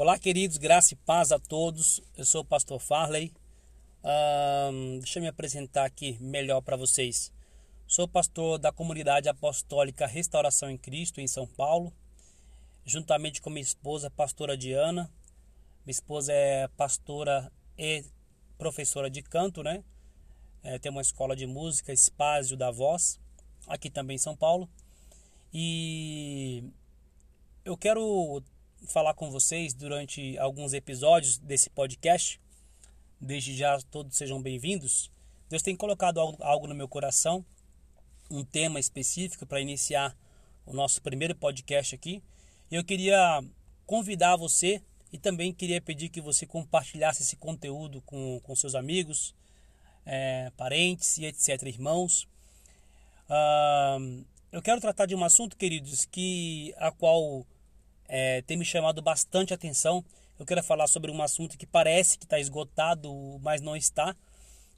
Olá, queridos, graça e paz a todos. Eu sou o pastor Farley. Um, deixa eu me apresentar aqui melhor para vocês. Sou pastor da comunidade apostólica Restauração em Cristo, em São Paulo, juntamente com minha esposa, pastora Diana. Minha esposa é pastora e professora de canto, né? É, tem uma escola de música, Espásio da Voz, aqui também em São Paulo. E eu quero falar com vocês durante alguns episódios desse podcast. Desde já todos sejam bem-vindos. Deus tem colocado algo no meu coração, um tema específico para iniciar o nosso primeiro podcast aqui. Eu queria convidar você e também queria pedir que você compartilhasse esse conteúdo com, com seus amigos, é, parentes e etc., irmãos. Uh, eu quero tratar de um assunto, queridos, que a qual é, tem me chamado bastante atenção. Eu quero falar sobre um assunto que parece que está esgotado, mas não está,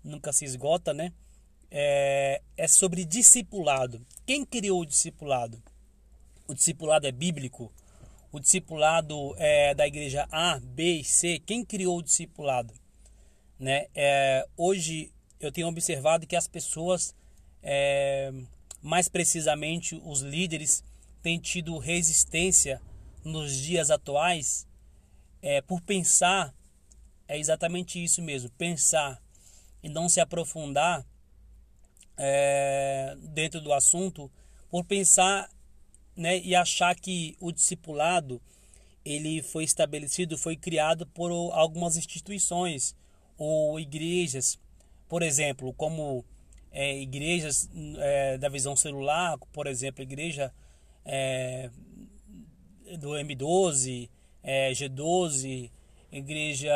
nunca se esgota, né? É, é sobre discipulado. Quem criou o discipulado? O discipulado é bíblico? O discipulado é da igreja A, B e C? Quem criou o discipulado? Né? É, hoje eu tenho observado que as pessoas, é, mais precisamente os líderes, têm tido resistência nos dias atuais é, por pensar, é exatamente isso mesmo, pensar e não se aprofundar é, dentro do assunto, por pensar né, e achar que o discipulado ele foi estabelecido, foi criado por algumas instituições ou igrejas, por exemplo, como é, igrejas é, da visão celular, por exemplo, igreja é, do M12, é, G12, igreja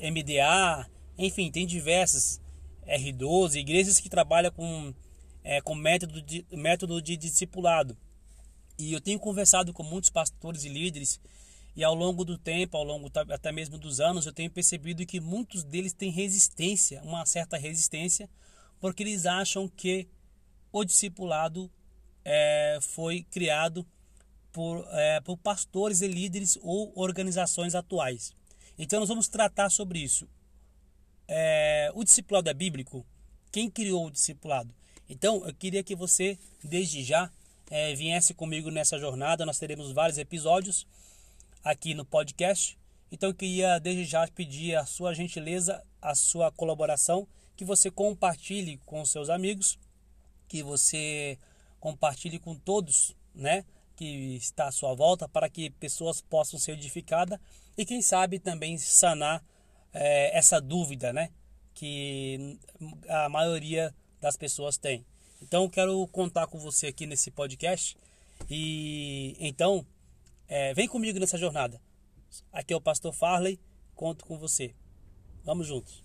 MDA, enfim, tem diversas R12, igrejas que trabalham com, é, com método, de, método de discipulado. E eu tenho conversado com muitos pastores e líderes, e ao longo do tempo, ao longo até mesmo dos anos, eu tenho percebido que muitos deles têm resistência, uma certa resistência, porque eles acham que o discipulado é, foi criado por, é, por pastores e líderes ou organizações atuais. Então nós vamos tratar sobre isso. É, o discipulado é bíblico? Quem criou o discipulado? Então eu queria que você, desde já, é, viesse comigo nessa jornada. Nós teremos vários episódios aqui no podcast. Então eu queria desde já pedir a sua gentileza, a sua colaboração, que você compartilhe com seus amigos, que você compartilhe com todos, né? Que está à sua volta para que pessoas possam ser edificadas e quem sabe também sanar é, essa dúvida, né? Que a maioria das pessoas tem. Então quero contar com você aqui nesse podcast e então é, vem comigo nessa jornada. Aqui é o Pastor Farley, conto com você. Vamos juntos.